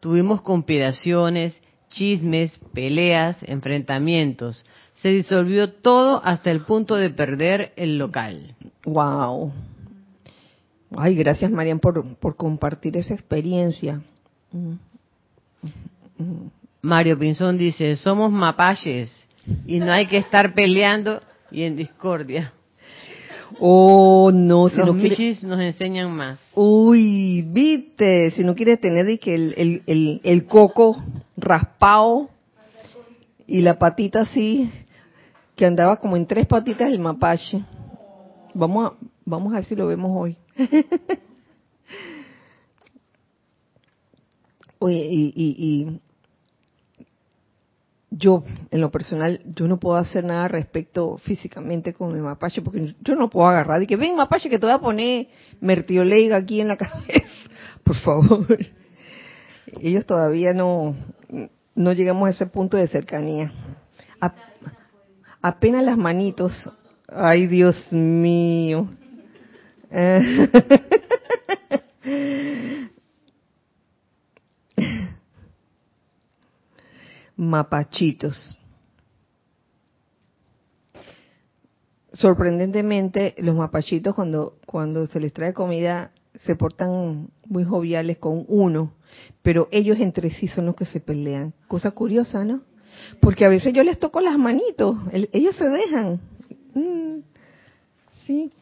tuvimos conspiraciones, chismes, peleas, enfrentamientos. Se disolvió todo hasta el punto de perder el local. Wow. Ay, gracias Marian por, por compartir esa experiencia. Mario Pinzón dice, somos mapaches y no hay que estar peleando y en discordia. Oh, no, si Los no quieres... nos enseñan más. Uy, viste, si no quieres tener que el, el, el, coco raspado y la patita así, que andaba como en tres patitas el mapache. Vamos a, vamos a ver si lo vemos hoy. [LAUGHS] Oye, y, y, yo, en lo personal, yo no puedo hacer nada respecto físicamente con el mapache, porque yo no puedo agarrar y que ven mapache que te voy a poner mertioleiga aquí en la [LAUGHS] cabeza, por favor. Ellos todavía no, no llegamos a ese punto de cercanía. apenas las manitos, ay Dios mío. [LAUGHS] mapachitos. Sorprendentemente, los mapachitos cuando, cuando se les trae comida se portan muy joviales con uno, pero ellos entre sí son los que se pelean. Cosa curiosa, ¿no? Porque a veces yo les toco las manitos, ellos se dejan. Mm, sí.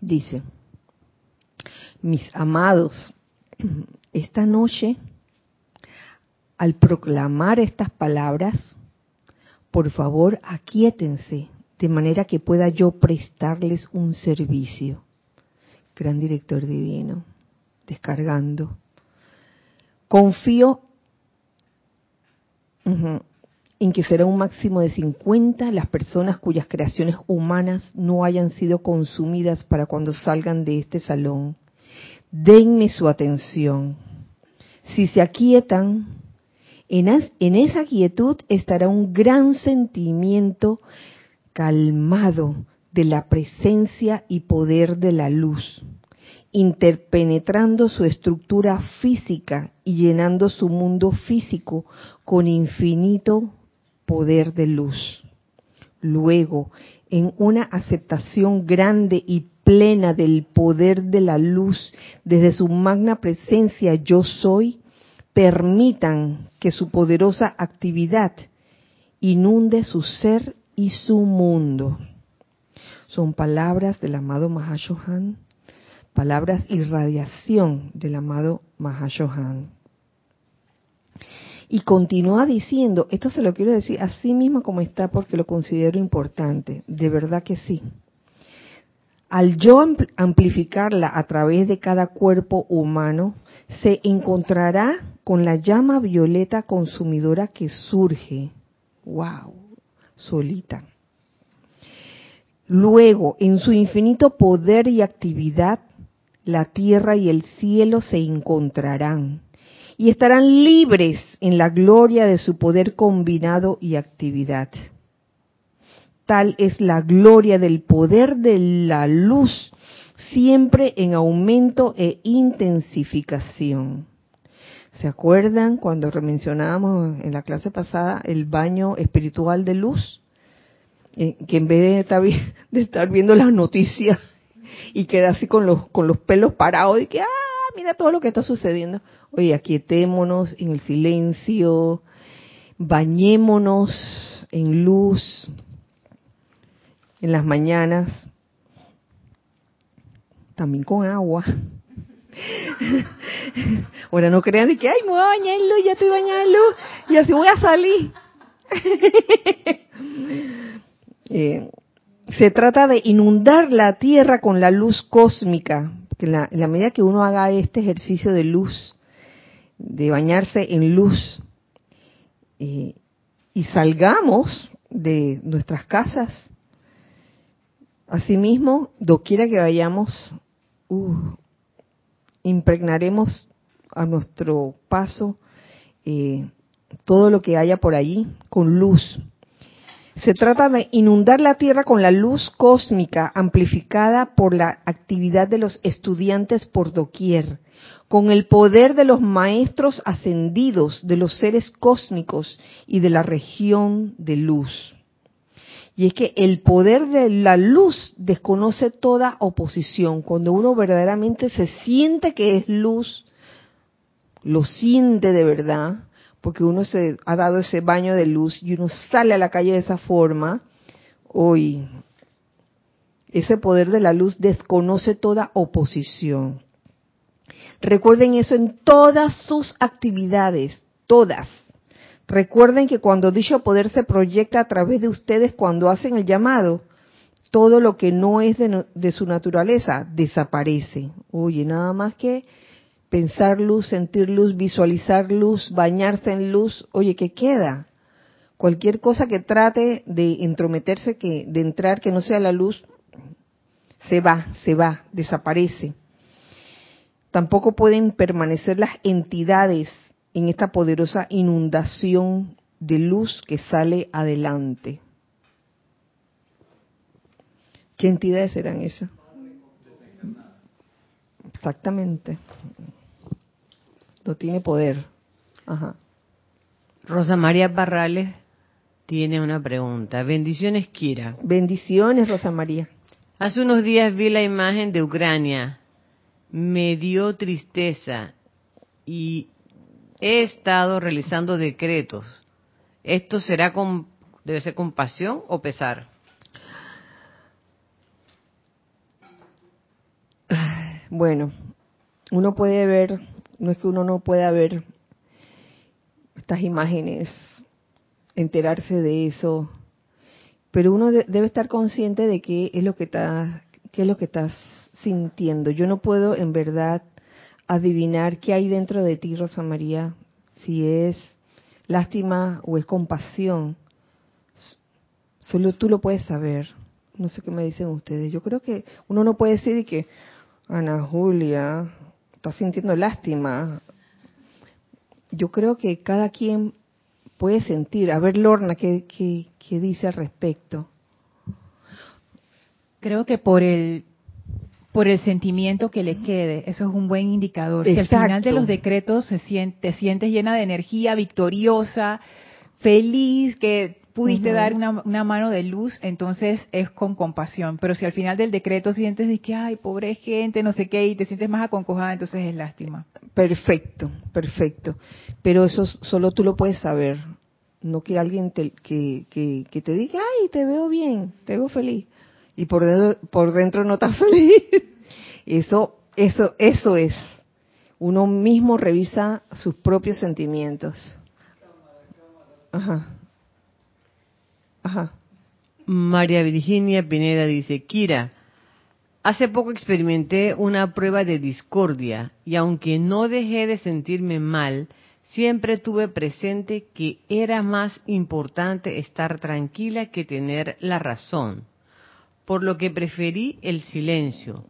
Dice, mis amados, esta noche, al proclamar estas palabras, por favor aquíétense de manera que pueda yo prestarles un servicio. Gran director divino, descargando. Confío en que será un máximo de 50 las personas cuyas creaciones humanas no hayan sido consumidas para cuando salgan de este salón. Denme su atención. Si se aquietan, en, en esa quietud estará un gran sentimiento calmado de la presencia y poder de la luz, interpenetrando su estructura física y llenando su mundo físico con infinito poder de luz. Luego, en una aceptación grande y plena del poder de la luz desde su magna presencia yo soy, permitan que su poderosa actividad inunde su ser y su mundo. Son palabras del amado Mahashohan, palabras y radiación del amado Mahashohan. Y continúa diciendo, esto se lo quiero decir así mismo como está porque lo considero importante, de verdad que sí. Al yo amplificarla a través de cada cuerpo humano, se encontrará con la llama violeta consumidora que surge. ¡Wow! Solita. Luego, en su infinito poder y actividad, la tierra y el cielo se encontrarán y estarán libres en la gloria de su poder combinado y actividad. Tal es la gloria del poder de la luz, siempre en aumento e intensificación. ¿Se acuerdan cuando mencionábamos en la clase pasada el baño espiritual de luz? Eh, que en vez de estar, [LAUGHS] viendo las noticias y queda así con los, con los pelos parados y que, ah, mira todo lo que está sucediendo. Oye, aquietémonos en el silencio, bañémonos en luz en las mañanas, también con agua. [LAUGHS] Ahora no crean de que, ay, me voy a bañar en luz, ya estoy bañada en luz, y así voy a salir. [LAUGHS] Eh, se trata de inundar la tierra con la luz cósmica, que la, en la medida que uno haga este ejercicio de luz, de bañarse en luz, eh, y salgamos de nuestras casas, asimismo, doquiera que vayamos, uh, impregnaremos a nuestro paso eh, todo lo que haya por allí con luz, se trata de inundar la Tierra con la luz cósmica amplificada por la actividad de los estudiantes por doquier, con el poder de los maestros ascendidos, de los seres cósmicos y de la región de luz. Y es que el poder de la luz desconoce toda oposición. Cuando uno verdaderamente se siente que es luz, lo siente de verdad, porque uno se ha dado ese baño de luz y uno sale a la calle de esa forma, hoy ese poder de la luz desconoce toda oposición. Recuerden eso en todas sus actividades, todas. Recuerden que cuando dicho poder se proyecta a través de ustedes cuando hacen el llamado, todo lo que no es de, de su naturaleza desaparece. Oye, nada más que pensar luz, sentir luz, visualizar luz, bañarse en luz, oye, ¿qué queda? Cualquier cosa que trate de entrometerse, que, de entrar que no sea la luz, se va, se va, desaparece. Tampoco pueden permanecer las entidades en esta poderosa inundación de luz que sale adelante. ¿Qué entidades serán esas? Exactamente no tiene poder. Ajá. Rosa María Barrales tiene una pregunta. Bendiciones, Kira. Bendiciones, Rosa María. Hace unos días vi la imagen de Ucrania. Me dio tristeza y he estado realizando decretos. ¿Esto será con, debe ser compasión o pesar? [SIGHS] Bueno, uno puede ver, no es que uno no pueda ver estas imágenes, enterarse de eso, pero uno debe estar consciente de qué es lo que está, qué es lo que estás sintiendo. Yo no puedo en verdad adivinar qué hay dentro de ti, Rosa María, si es lástima o es compasión. Solo tú lo puedes saber. No sé qué me dicen ustedes. Yo creo que uno no puede decir que Ana Julia está sintiendo lástima. Yo creo que cada quien puede sentir. A ver, Lorna, ¿qué, qué, dice al respecto? Creo que por el por el sentimiento que le quede. Eso es un buen indicador. Si al final de los decretos se siente, te sientes llena de energía, victoriosa, feliz, que pudiste dar una, una, mano de luz, entonces es con compasión. Pero si al final del decreto sientes de que, ay, pobre gente, no sé qué, y te sientes más aconcojada, entonces es lástima. Perfecto, perfecto. Pero eso solo tú lo puedes saber. No que alguien te, que, que, que te diga, ay, te veo bien, te veo feliz. Y por dentro, por dentro no estás [LAUGHS] feliz. Eso, eso, eso es. Uno mismo revisa sus propios sentimientos. Ajá. María Virginia Pineda dice, Kira, hace poco experimenté una prueba de discordia y aunque no dejé de sentirme mal, siempre tuve presente que era más importante estar tranquila que tener la razón, por lo que preferí el silencio,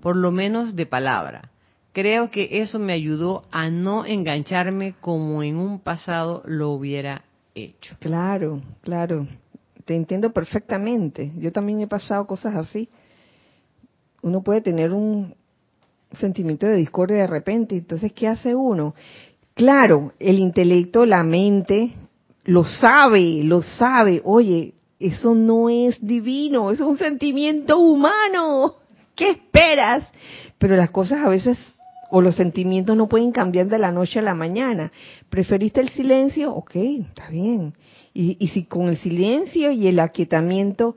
por lo menos de palabra. Creo que eso me ayudó a no engancharme como en un pasado lo hubiera hecho. Claro, claro te entiendo perfectamente. Yo también he pasado cosas así. Uno puede tener un sentimiento de discordia de repente, entonces, ¿qué hace uno? Claro, el intelecto, la mente, lo sabe, lo sabe. Oye, eso no es divino, es un sentimiento humano. ¿Qué esperas? Pero las cosas a veces o los sentimientos no pueden cambiar de la noche a la mañana. ¿Preferiste el silencio? Ok, está bien. Y, si con el silencio y el aquietamiento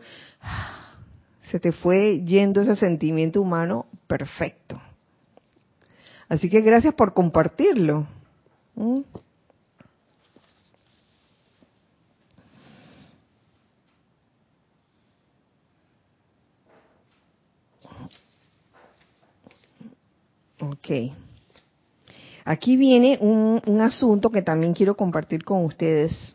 se te fue yendo ese sentimiento humano, perfecto. Así que gracias por compartirlo. ¿Mm? Ok. Aquí viene un, un, asunto que también quiero compartir con ustedes.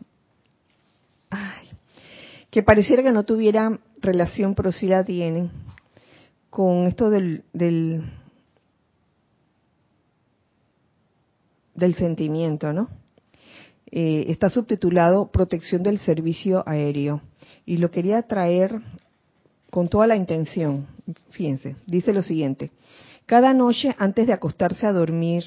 que pareciera que no tuviera relación, pero sí la tiene, con esto del, del, del sentimiento, ¿no? Eh, está subtitulado Protección del Servicio Aéreo. Y lo quería traer con toda la intención. Fíjense, dice lo siguiente. Cada noche antes de acostarse a dormir,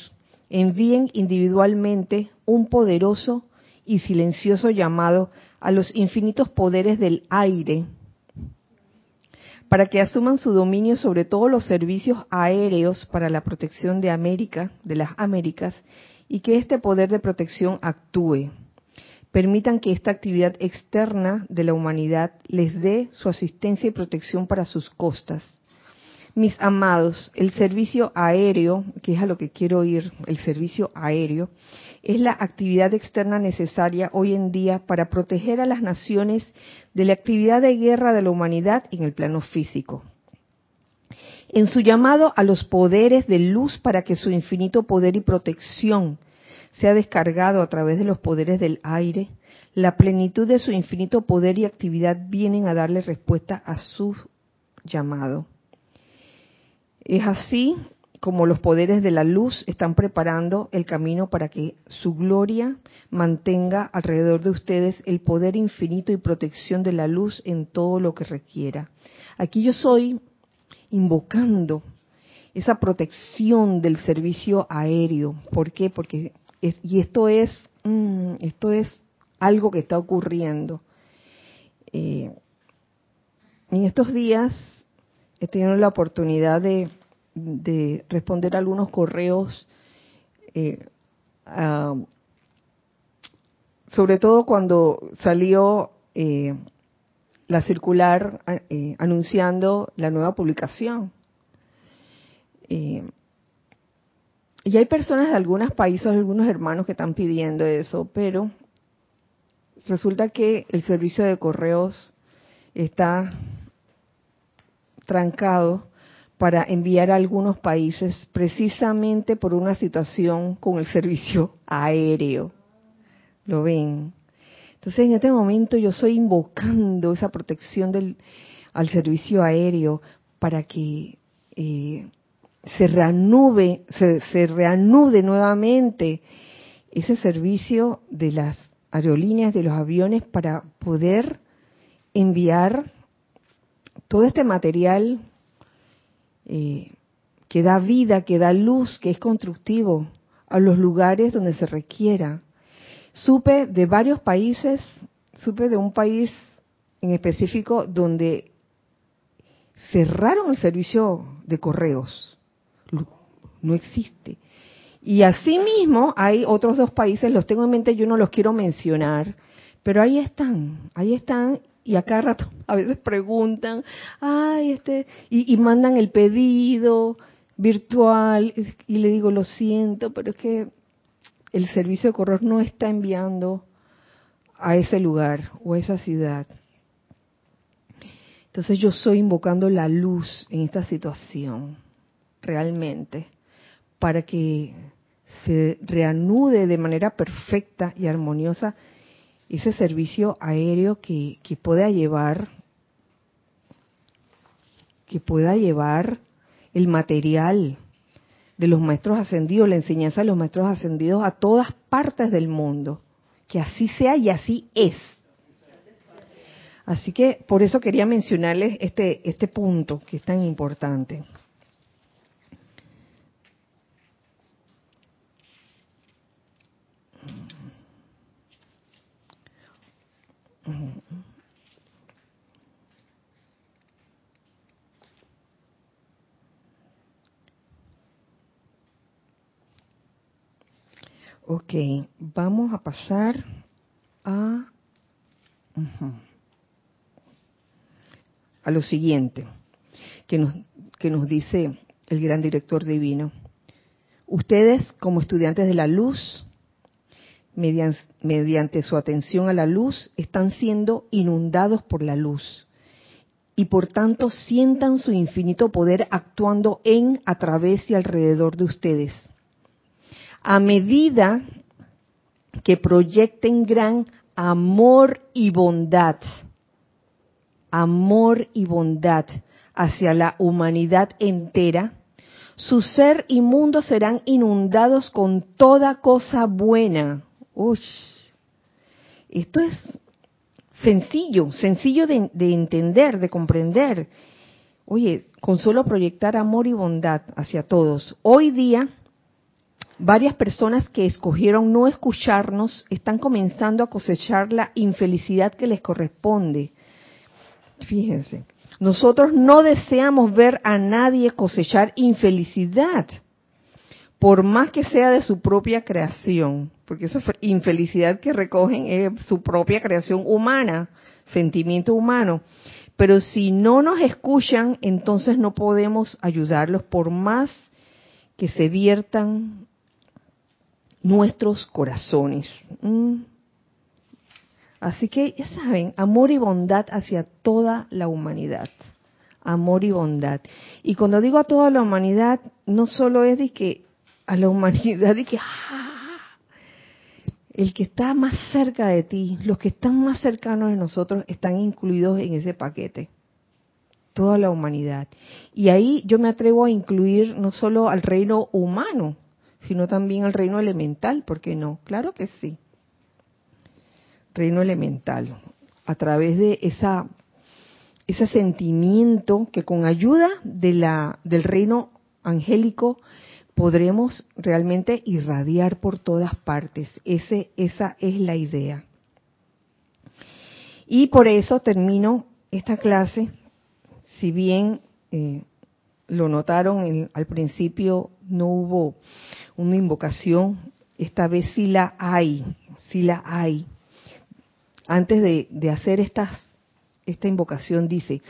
envíen individualmente un poderoso y silencioso llamado a los infinitos poderes del aire para que asuman su dominio sobre todos los servicios aéreos para la protección de América, de las Américas, y que este poder de protección actúe. Permitan que esta actividad externa de la humanidad les dé su asistencia y protección para sus costas mis amados, el servicio aéreo, que es a lo que quiero ir, el servicio aéreo, es la actividad externa necesaria hoy en día para proteger a las naciones de la actividad de guerra de la humanidad en el plano físico. En su llamado a los poderes de luz para que su infinito poder y protección sea descargado a través de los poderes del aire, la plenitud de su infinito poder y actividad vienen a darle respuesta a su llamado. Es así como los poderes de la luz están preparando el camino para que su gloria mantenga alrededor de ustedes el poder infinito y protección de la luz en todo lo que requiera. Aquí yo soy invocando esa protección del servicio aéreo. ¿Por qué? Porque y esto es mm, esto es algo que está ocurriendo. Eh, en estos días he tenido la oportunidad de, responder algunos correos, eh, sobre todo cuando salió eh, la circular eh, anunciando la nueva publicación. Eh, y hay personas de algunos países, algunos hermanos que están pidiendo eso, pero resulta que el servicio de correos está trancado para enviar a algunos países precisamente por una situación con el servicio aéreo. ¿Lo ven? Entonces en este momento yo estoy invocando esa protección del, al servicio aéreo para que eh, se reanude, se, se reanude nuevamente ese servicio de las aerolíneas, de los aviones, para poder enviar todo este material eh, que da vida, que da luz, que es constructivo a los lugares donde se requiera. Supe de varios países, supe de un país en específico donde cerraron el servicio de correos. No existe. Y asimismo hay otros dos países, los tengo en mente, yo no los quiero mencionar, pero ahí están, ahí están y a cada rato a veces preguntan, ay, este, y, mandan el pedido virtual y le digo, lo siento, pero es que el servicio de correo no está enviando a ese lugar o a esa ciudad. Entonces yo estoy invocando la luz en esta situación, realmente, para que se reanude de manera perfecta y armoniosa ese servicio aéreo que, pueda llevar que pueda llevar el material de los maestros ascendidos, la enseñanza de los maestros ascendidos a todas partes del mundo. Que así sea y así es. Así que por eso quería mencionarles este, este punto que es tan importante. Ok, vamos a pasar a, a lo siguiente que nos, que nos dice el gran director divino. Ustedes, como estudiantes de la luz, mediante, su atención a la luz, están siendo inundados por la luz y por tanto sientan su infinito poder actuando en, a través y alrededor de ustedes. A medida que proyecten gran amor y bondad, amor y bondad hacia la humanidad entera, su ser y mundo serán inundados con toda cosa buena, Uy, esto es sencillo, sencillo de, entender, de comprender. Oye, con solo proyectar amor y bondad hacia todos. Hoy día, varias personas que escogieron no escucharnos están comenzando a cosechar la infelicidad que les corresponde. Fíjense, nosotros no deseamos ver a nadie cosechar infelicidad por más que sea de su propia creación, porque esa infelicidad que recogen es su propia creación humana, sentimiento humano. Pero si no nos escuchan, entonces no podemos ayudarlos por más que se viertan nuestros corazones. Así que ya saben, amor y bondad hacia toda la humanidad. Amor y bondad. Y cuando digo a toda la humanidad, no solo es de que a la humanidad y que ¡ah! el que está más cerca de ti, los que están más cercanos de nosotros están incluidos en ese paquete. Toda la humanidad. Y ahí yo me atrevo a incluir no solo al reino humano, sino también al reino elemental, ¿por qué no? Claro que sí. Reino elemental, a través de esa ese sentimiento que con ayuda de la del reino angélico podremos realmente irradiar por todas partes. Ese, esa es la idea. Y por eso termino esta clase, si bien eh, lo notaron al principio, no hubo una invocación, esta vez sí la hay, sí la hay. Antes de, de hacer estas esta invocación dice,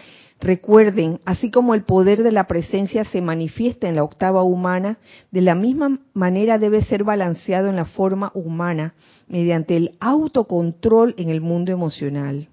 recuerden, así como el poder de la presencia se manifiesta en la octava humana, de la misma manera debe ser balanceado en la forma humana mediante el autocontrol en el mundo emocional.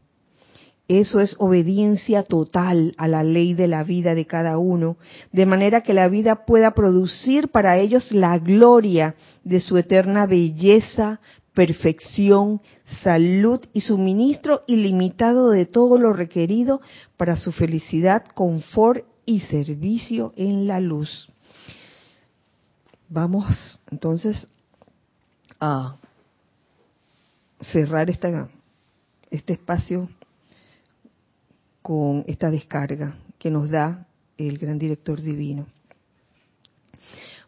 Eso es obediencia total a la ley de la vida de cada uno, de manera que la vida pueda producir para ellos la gloria de su eterna belleza, perfección, salud y suministro ilimitado de todo lo requerido para su felicidad, confort y servicio en la luz. Vamos entonces a cerrar esta, este espacio con esta descarga que nos da el gran director divino.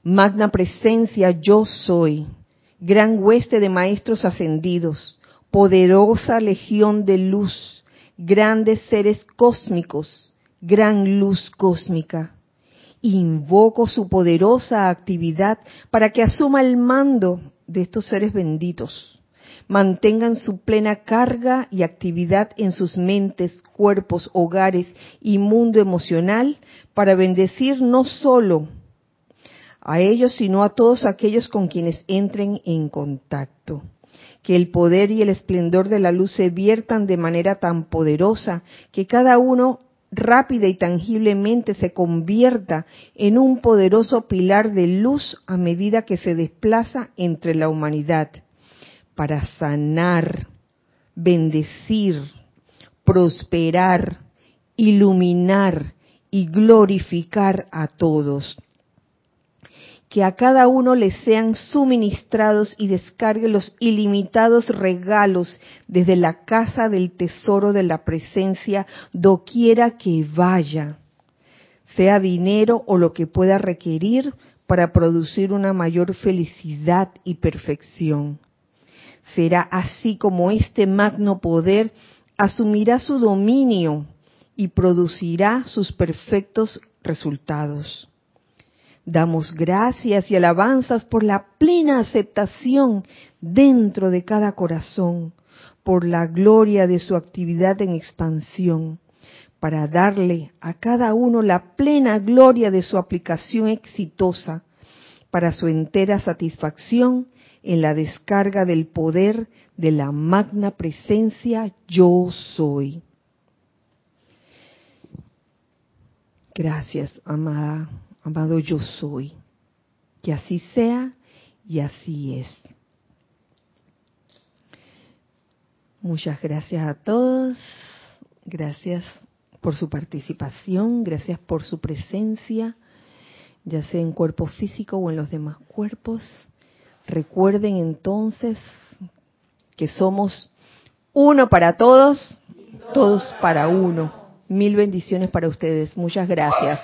Magna presencia yo soy, gran hueste de maestros ascendidos, poderosa legión de luz, grandes seres cósmicos, gran luz cósmica. Invoco su poderosa actividad para que asuma el mando de estos seres benditos mantengan su plena carga y actividad en sus mentes, cuerpos, hogares y mundo emocional para bendecir no solo a ellos, sino a todos aquellos con quienes entren en contacto. Que el poder y el esplendor de la luz se viertan de manera tan poderosa que cada uno rápida y tangiblemente se convierta en un poderoso pilar de luz a medida que se desplaza entre la humanidad para sanar, bendecir, prosperar, iluminar y glorificar a todos. Que a cada uno le sean suministrados y descargue los ilimitados regalos desde la casa del tesoro de la presencia doquiera que vaya, sea dinero o lo que pueda requerir para producir una mayor felicidad y perfección será así como este magno poder asumirá su dominio y producirá sus perfectos resultados. Damos gracias y alabanzas por la plena aceptación dentro de cada corazón, por la gloria de su actividad en expansión, para darle a cada uno la plena gloria de su aplicación exitosa, para su entera satisfacción en la descarga del poder de la magna presencia yo soy. Gracias, amada, amado yo soy. Que así sea y así es. Muchas gracias a todos. Gracias por su participación, gracias por su presencia, ya sea en cuerpo físico o en los demás cuerpos. Recuerden entonces que somos uno para todos, todos para uno. Mil bendiciones para ustedes. Muchas gracias.